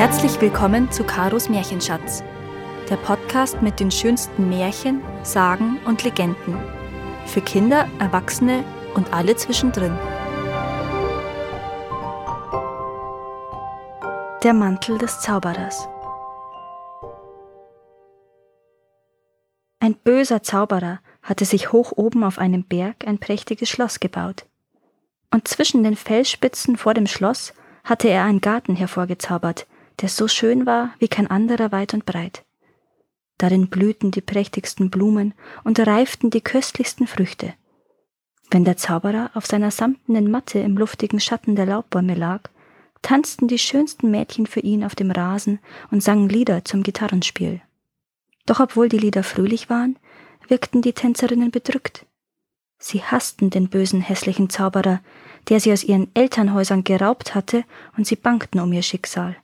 Herzlich willkommen zu Karos Märchenschatz, der Podcast mit den schönsten Märchen, Sagen und Legenden. Für Kinder, Erwachsene und alle zwischendrin. Der Mantel des Zauberers. Ein böser Zauberer hatte sich hoch oben auf einem Berg ein prächtiges Schloss gebaut. Und zwischen den Felsspitzen vor dem Schloss hatte er einen Garten hervorgezaubert, der so schön war wie kein anderer weit und breit. Darin blühten die prächtigsten Blumen und reiften die köstlichsten Früchte. Wenn der Zauberer auf seiner samtenen Matte im luftigen Schatten der Laubbäume lag, tanzten die schönsten Mädchen für ihn auf dem Rasen und sangen Lieder zum Gitarrenspiel. Doch obwohl die Lieder fröhlich waren, wirkten die Tänzerinnen bedrückt. Sie hassten den bösen, hässlichen Zauberer, der sie aus ihren Elternhäusern geraubt hatte, und sie bangten um ihr Schicksal.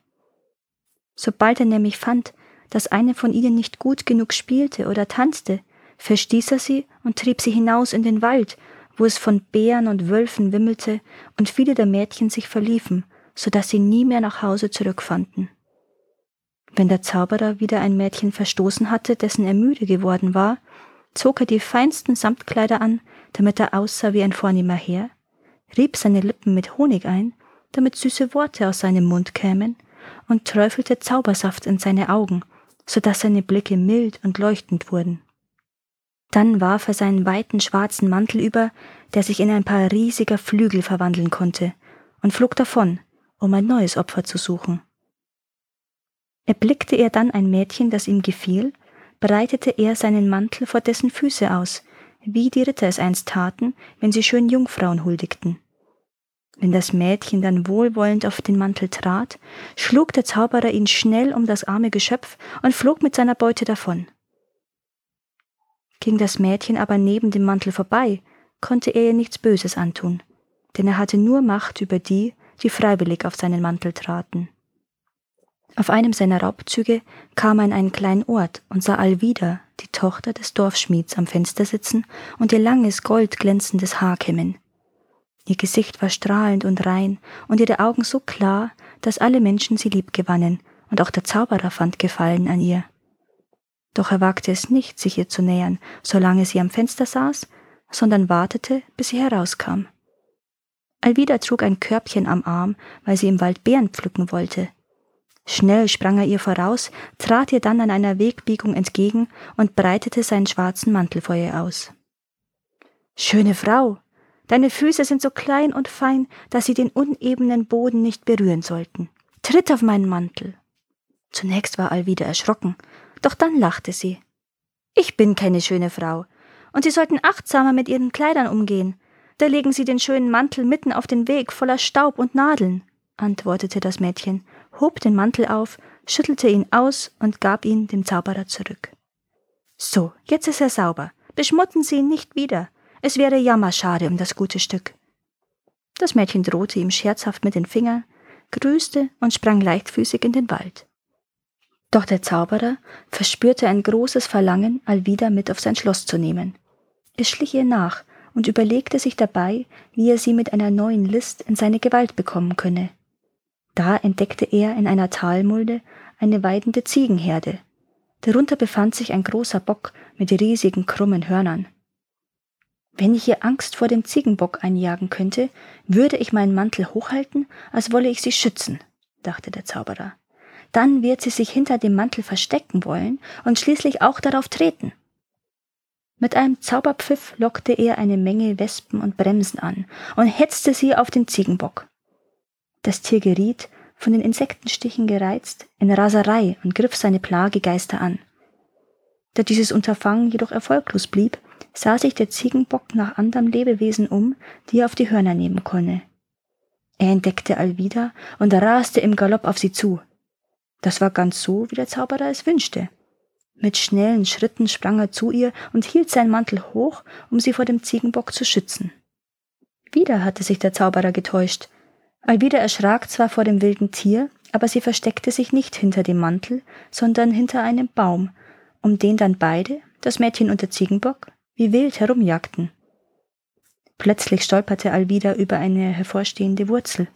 Sobald er nämlich fand, dass eine von ihnen nicht gut genug spielte oder tanzte, verstieß er sie und trieb sie hinaus in den Wald, wo es von Bären und Wölfen wimmelte und viele der Mädchen sich verliefen, so dass sie nie mehr nach Hause zurückfanden. Wenn der Zauberer wieder ein Mädchen verstoßen hatte, dessen er müde geworden war, zog er die feinsten Samtkleider an, damit er aussah wie ein vornehmer Herr, rieb seine Lippen mit Honig ein, damit süße Worte aus seinem Mund kämen, und träufelte Zaubersaft in seine Augen, so dass seine Blicke mild und leuchtend wurden. Dann warf er seinen weiten schwarzen Mantel über, der sich in ein paar riesiger Flügel verwandeln konnte, und flog davon, um ein neues Opfer zu suchen. Erblickte er dann ein Mädchen, das ihm gefiel, breitete er seinen Mantel vor dessen Füße aus, wie die Ritter es einst taten, wenn sie schön Jungfrauen huldigten. Wenn das Mädchen dann wohlwollend auf den Mantel trat, schlug der Zauberer ihn schnell um das arme Geschöpf und flog mit seiner Beute davon. Ging das Mädchen aber neben dem Mantel vorbei, konnte er ihr nichts Böses antun, denn er hatte nur Macht über die, die freiwillig auf seinen Mantel traten. Auf einem seiner Raubzüge kam er in einen kleinen Ort und sah Alvida, die Tochter des Dorfschmieds, am Fenster sitzen und ihr langes, goldglänzendes Haar kämmen. Ihr Gesicht war strahlend und rein und ihre Augen so klar, dass alle Menschen sie lieb gewannen, und auch der Zauberer fand Gefallen an ihr. Doch er wagte es nicht, sich ihr zu nähern, solange sie am Fenster saß, sondern wartete, bis sie herauskam. Alvida trug ein Körbchen am Arm, weil sie im Wald Beeren pflücken wollte. Schnell sprang er ihr voraus, trat ihr dann an einer Wegbiegung entgegen und breitete seinen schwarzen Mantel vor ihr aus. Schöne Frau, Deine Füße sind so klein und fein, dass sie den unebenen Boden nicht berühren sollten. Tritt auf meinen Mantel. Zunächst war Alvida erschrocken, doch dann lachte sie. Ich bin keine schöne Frau, und Sie sollten achtsamer mit Ihren Kleidern umgehen. Da legen Sie den schönen Mantel mitten auf den Weg voller Staub und Nadeln, antwortete das Mädchen, hob den Mantel auf, schüttelte ihn aus und gab ihn dem Zauberer zurück. So, jetzt ist er sauber. Beschmutten Sie ihn nicht wieder. Es wäre jammerschade um das gute Stück. Das Mädchen drohte ihm scherzhaft mit den Fingern, grüßte und sprang leichtfüßig in den Wald. Doch der Zauberer verspürte ein großes Verlangen, Alvida mit auf sein Schloss zu nehmen. Er schlich ihr nach und überlegte sich dabei, wie er sie mit einer neuen List in seine Gewalt bekommen könne. Da entdeckte er in einer Talmulde eine weidende Ziegenherde. Darunter befand sich ein großer Bock mit riesigen krummen Hörnern. Wenn ich ihr Angst vor dem Ziegenbock einjagen könnte, würde ich meinen Mantel hochhalten, als wolle ich sie schützen, dachte der Zauberer. Dann wird sie sich hinter dem Mantel verstecken wollen und schließlich auch darauf treten. Mit einem Zauberpfiff lockte er eine Menge Wespen und Bremsen an und hetzte sie auf den Ziegenbock. Das Tier geriet, von den Insektenstichen gereizt, in Raserei und griff seine Plagegeister an. Da dieses Unterfangen jedoch erfolglos blieb, sah sich der Ziegenbock nach anderen Lebewesen um, die er auf die Hörner nehmen könne. Er entdeckte Alvida und raste im Galopp auf sie zu. Das war ganz so, wie der Zauberer es wünschte. Mit schnellen Schritten sprang er zu ihr und hielt seinen Mantel hoch, um sie vor dem Ziegenbock zu schützen. Wieder hatte sich der Zauberer getäuscht. Alvida erschrak zwar vor dem wilden Tier, aber sie versteckte sich nicht hinter dem Mantel, sondern hinter einem Baum, um den dann beide, das Mädchen und der Ziegenbock, wie wild herumjagten. Plötzlich stolperte Alvida über eine hervorstehende Wurzel.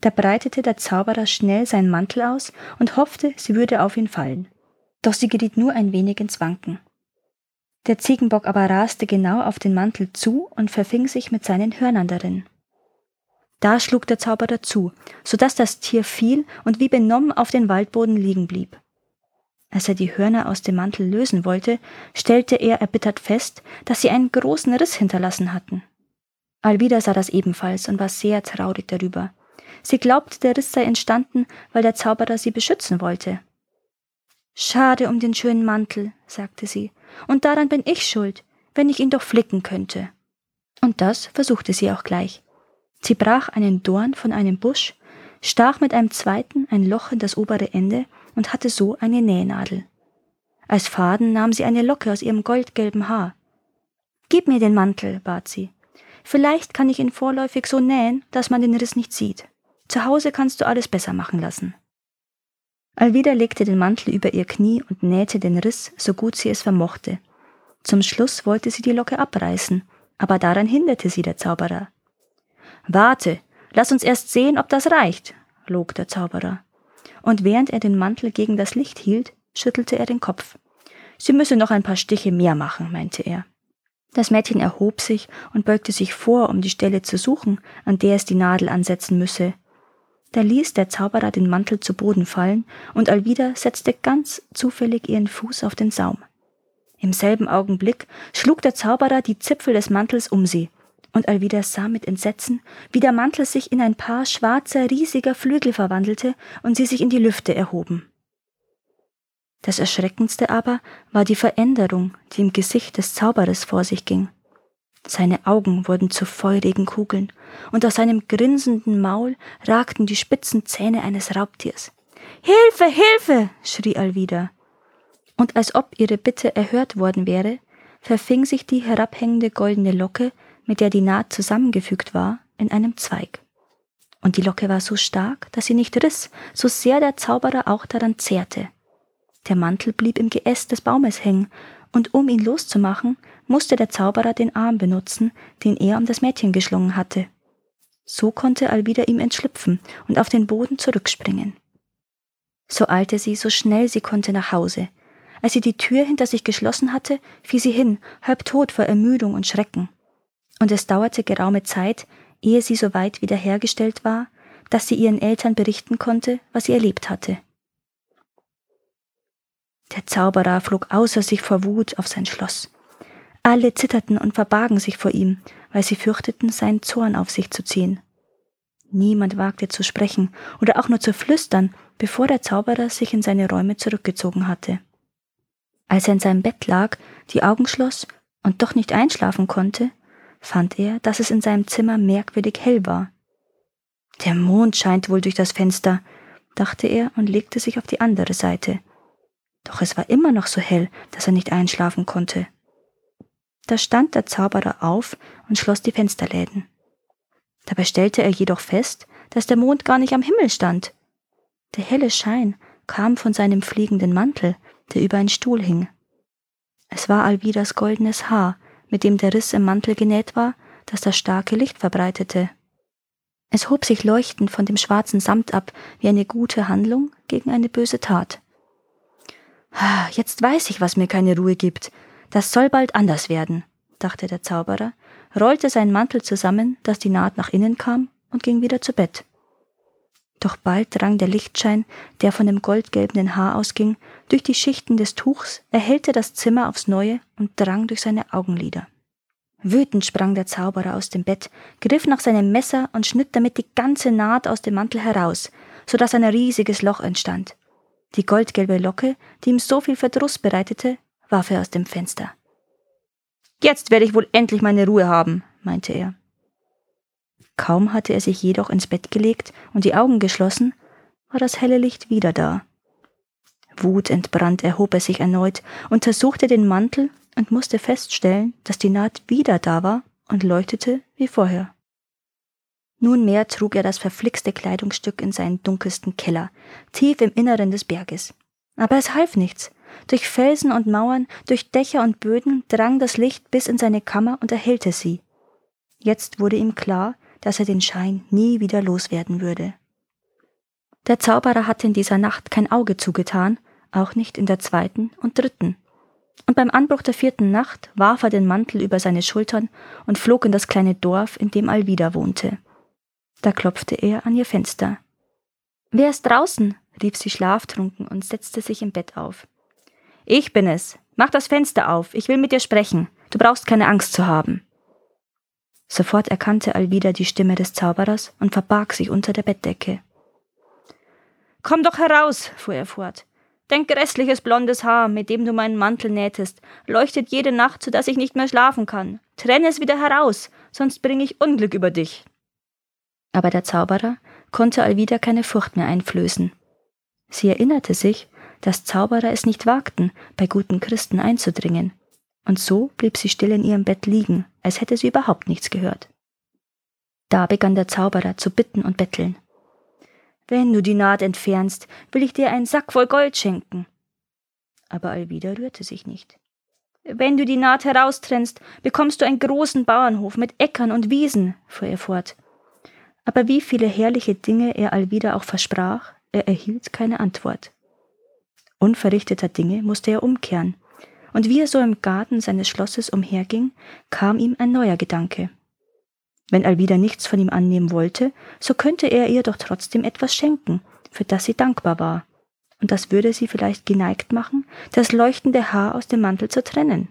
Da breitete der Zauberer schnell seinen Mantel aus und hoffte, sie würde auf ihn fallen. Doch sie geriet nur ein wenig ins Wanken. Der Ziegenbock aber raste genau auf den Mantel zu und verfing sich mit seinen Hörnern darin. Da schlug der Zauberer zu, so dass das Tier fiel und wie benommen auf den Waldboden liegen blieb. Als er die Hörner aus dem Mantel lösen wollte, stellte er erbittert fest, dass sie einen großen Riss hinterlassen hatten. Alvida sah das ebenfalls und war sehr traurig darüber. Sie glaubte, der Riss sei entstanden, weil der Zauberer sie beschützen wollte. Schade um den schönen Mantel, sagte sie, und daran bin ich schuld, wenn ich ihn doch flicken könnte. Und das versuchte sie auch gleich. Sie brach einen Dorn von einem Busch, stach mit einem zweiten ein Loch in das obere Ende und hatte so eine Nähnadel. Als Faden nahm sie eine Locke aus ihrem goldgelben Haar. Gib mir den Mantel, bat sie. Vielleicht kann ich ihn vorläufig so nähen, dass man den Riss nicht sieht. Zu Hause kannst du alles besser machen lassen. Alvida legte den Mantel über ihr Knie und nähte den Riss, so gut sie es vermochte. Zum Schluss wollte sie die Locke abreißen, aber daran hinderte sie der Zauberer. Warte, lass uns erst sehen, ob das reicht, log der Zauberer. Und während er den Mantel gegen das Licht hielt, schüttelte er den Kopf. Sie müsse noch ein paar Stiche mehr machen, meinte er. Das Mädchen erhob sich und beugte sich vor, um die Stelle zu suchen, an der es die Nadel ansetzen müsse. Da ließ der Zauberer den Mantel zu Boden fallen, und Alvida setzte ganz zufällig ihren Fuß auf den Saum. Im selben Augenblick schlug der Zauberer die Zipfel des Mantels um sie, und Alvida sah mit Entsetzen, wie der Mantel sich in ein paar schwarzer, riesiger Flügel verwandelte und sie sich in die Lüfte erhoben. Das Erschreckendste aber war die Veränderung, die im Gesicht des Zauberers vor sich ging. Seine Augen wurden zu feurigen Kugeln, und aus seinem grinsenden Maul ragten die spitzen Zähne eines Raubtiers. Hilfe, Hilfe! schrie Alvida. Und als ob ihre Bitte erhört worden wäre, verfing sich die herabhängende goldene Locke, mit der die Naht zusammengefügt war, in einem Zweig. Und die Locke war so stark, dass sie nicht riss, so sehr der Zauberer auch daran zehrte. Der Mantel blieb im Geäst des Baumes hängen, und um ihn loszumachen, musste der Zauberer den Arm benutzen, den er um das Mädchen geschlungen hatte. So konnte Alvida ihm entschlüpfen und auf den Boden zurückspringen. So eilte sie so schnell sie konnte nach Hause. Als sie die Tür hinter sich geschlossen hatte, fiel sie hin, halb tot vor Ermüdung und Schrecken. Und es dauerte geraume Zeit, ehe sie so weit wiederhergestellt war, dass sie ihren Eltern berichten konnte, was sie erlebt hatte. Der Zauberer flog außer sich vor Wut auf sein Schloss. Alle zitterten und verbargen sich vor ihm, weil sie fürchteten, seinen Zorn auf sich zu ziehen. Niemand wagte zu sprechen oder auch nur zu flüstern, bevor der Zauberer sich in seine Räume zurückgezogen hatte. Als er in seinem Bett lag, die Augen schloss und doch nicht einschlafen konnte, fand er, dass es in seinem Zimmer merkwürdig hell war. Der Mond scheint wohl durch das Fenster, dachte er und legte sich auf die andere Seite. Doch es war immer noch so hell, dass er nicht einschlafen konnte. Da stand der Zauberer auf und schloss die Fensterläden. Dabei stellte er jedoch fest, dass der Mond gar nicht am Himmel stand. Der helle Schein kam von seinem fliegenden Mantel, der über einen Stuhl hing. Es war Alvidas goldenes Haar, mit dem der Riss im Mantel genäht war, das das starke Licht verbreitete. Es hob sich leuchtend von dem schwarzen Samt ab, wie eine gute Handlung gegen eine böse Tat. Jetzt weiß ich, was mir keine Ruhe gibt. Das soll bald anders werden, dachte der Zauberer, rollte seinen Mantel zusammen, dass die Naht nach innen kam, und ging wieder zu Bett. Doch bald drang der Lichtschein, der von dem goldgelbenen Haar ausging, durch die Schichten des Tuchs, erhellte das Zimmer aufs Neue und drang durch seine Augenlider. Wütend sprang der Zauberer aus dem Bett, griff nach seinem Messer und schnitt damit die ganze Naht aus dem Mantel heraus, so dass ein riesiges Loch entstand. Die goldgelbe Locke, die ihm so viel Verdruss bereitete, warf er aus dem Fenster. Jetzt werde ich wohl endlich meine Ruhe haben, meinte er. Kaum hatte er sich jedoch ins Bett gelegt und die Augen geschlossen, war das helle Licht wieder da. Wutentbrannt erhob er sich erneut, untersuchte den Mantel und musste feststellen, dass die Naht wieder da war und leuchtete wie vorher. Nunmehr trug er das verflixte Kleidungsstück in seinen dunkelsten Keller, tief im Inneren des Berges. Aber es half nichts. Durch Felsen und Mauern, durch Dächer und Böden drang das Licht bis in seine Kammer und erhellte sie. Jetzt wurde ihm klar, dass er den Schein nie wieder loswerden würde. Der Zauberer hatte in dieser Nacht kein Auge zugetan, auch nicht in der zweiten und dritten. Und beim Anbruch der vierten Nacht warf er den Mantel über seine Schultern und flog in das kleine Dorf, in dem Alvida wohnte. Da klopfte er an ihr Fenster. Wer ist draußen? rief sie schlaftrunken und setzte sich im Bett auf. Ich bin es. Mach das Fenster auf. Ich will mit dir sprechen. Du brauchst keine Angst zu haben. Sofort erkannte Alvida die Stimme des Zauberers und verbarg sich unter der Bettdecke. Komm doch heraus, fuhr er fort. Dein grässliches blondes Haar, mit dem du meinen Mantel nähtest, leuchtet jede Nacht, so dass ich nicht mehr schlafen kann. Trenne es wieder heraus, sonst bringe ich Unglück über dich. Aber der Zauberer konnte Alvida keine Furcht mehr einflößen. Sie erinnerte sich, dass Zauberer es nicht wagten, bei guten Christen einzudringen, und so blieb sie still in ihrem Bett liegen, als hätte sie überhaupt nichts gehört. Da begann der Zauberer zu bitten und betteln. Wenn du die Naht entfernst, will ich dir einen Sack voll Gold schenken. Aber Alvida rührte sich nicht. Wenn du die Naht heraustrennst, bekommst du einen großen Bauernhof mit Äckern und Wiesen, fuhr er fort. Aber wie viele herrliche Dinge er Alvida auch versprach, er erhielt keine Antwort. Unverrichteter Dinge musste er umkehren, und wie er so im Garten seines Schlosses umherging, kam ihm ein neuer Gedanke. Wenn Alvida nichts von ihm annehmen wollte, so könnte er ihr doch trotzdem etwas schenken, für das sie dankbar war. Und das würde sie vielleicht geneigt machen, das leuchtende Haar aus dem Mantel zu trennen.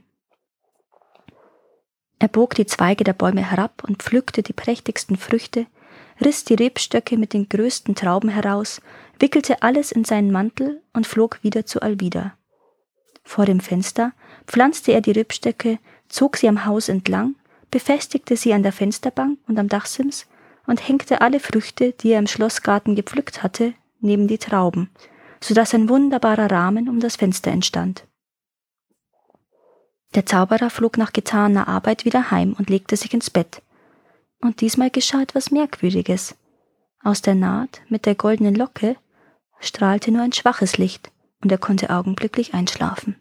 Er bog die Zweige der Bäume herab und pflückte die prächtigsten Früchte, riss die Rebstöcke mit den größten Trauben heraus, wickelte alles in seinen Mantel und flog wieder zu Alvida. Vor dem Fenster pflanzte er die Rebstöcke, zog sie am Haus entlang befestigte sie an der Fensterbank und am Dachsims und hängte alle Früchte, die er im Schlossgarten gepflückt hatte, neben die Trauben, so dass ein wunderbarer Rahmen um das Fenster entstand. Der Zauberer flog nach getaner Arbeit wieder heim und legte sich ins Bett. Und diesmal geschah etwas Merkwürdiges. Aus der Naht mit der goldenen Locke strahlte nur ein schwaches Licht, und er konnte augenblicklich einschlafen.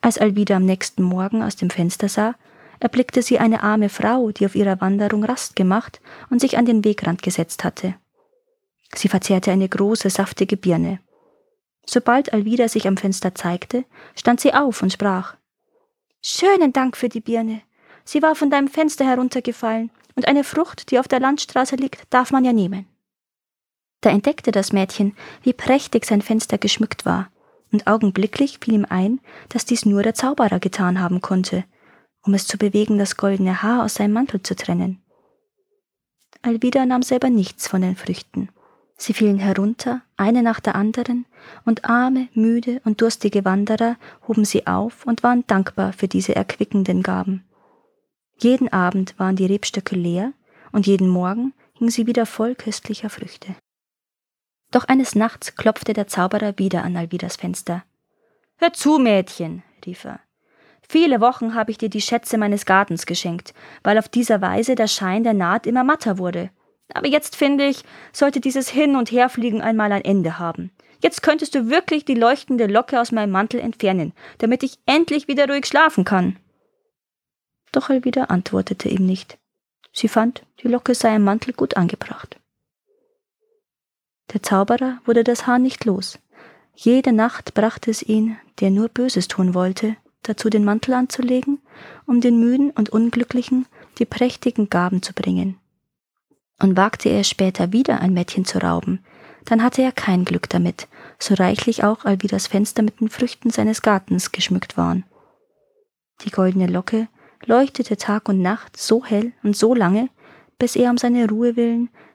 Als Alvida am nächsten Morgen aus dem Fenster sah, erblickte sie eine arme Frau, die auf ihrer Wanderung Rast gemacht und sich an den Wegrand gesetzt hatte. Sie verzehrte eine große, saftige Birne. Sobald Alvida sich am Fenster zeigte, stand sie auf und sprach Schönen Dank für die Birne. Sie war von deinem Fenster heruntergefallen, und eine Frucht, die auf der Landstraße liegt, darf man ja nehmen. Da entdeckte das Mädchen, wie prächtig sein Fenster geschmückt war, und augenblicklich fiel ihm ein, dass dies nur der Zauberer getan haben konnte, um es zu bewegen, das goldene Haar aus seinem Mantel zu trennen. Alvida nahm selber nichts von den Früchten. Sie fielen herunter, eine nach der anderen, und arme, müde und durstige Wanderer hoben sie auf und waren dankbar für diese erquickenden Gaben. Jeden Abend waren die Rebstöcke leer, und jeden Morgen hingen sie wieder voll köstlicher Früchte. Doch eines Nachts klopfte der Zauberer wieder an Alvidas Fenster. Hör zu, Mädchen, rief er. Viele Wochen habe ich dir die Schätze meines Gartens geschenkt, weil auf dieser Weise der Schein der Naht immer matter wurde. Aber jetzt finde ich, sollte dieses Hin- und Herfliegen einmal ein Ende haben. Jetzt könntest du wirklich die leuchtende Locke aus meinem Mantel entfernen, damit ich endlich wieder ruhig schlafen kann. Doch Elvida antwortete ihm nicht. Sie fand, die Locke sei im Mantel gut angebracht. Der Zauberer wurde das Haar nicht los. Jede Nacht brachte es ihn, der nur Böses tun wollte, dazu den Mantel anzulegen, um den Müden und Unglücklichen die prächtigen Gaben zu bringen. Und wagte er später wieder ein Mädchen zu rauben, dann hatte er kein Glück damit, so reichlich auch all wie das Fenster mit den Früchten seines Gartens geschmückt waren. Die goldene Locke leuchtete Tag und Nacht so hell und so lange, bis er um seine Ruhe willen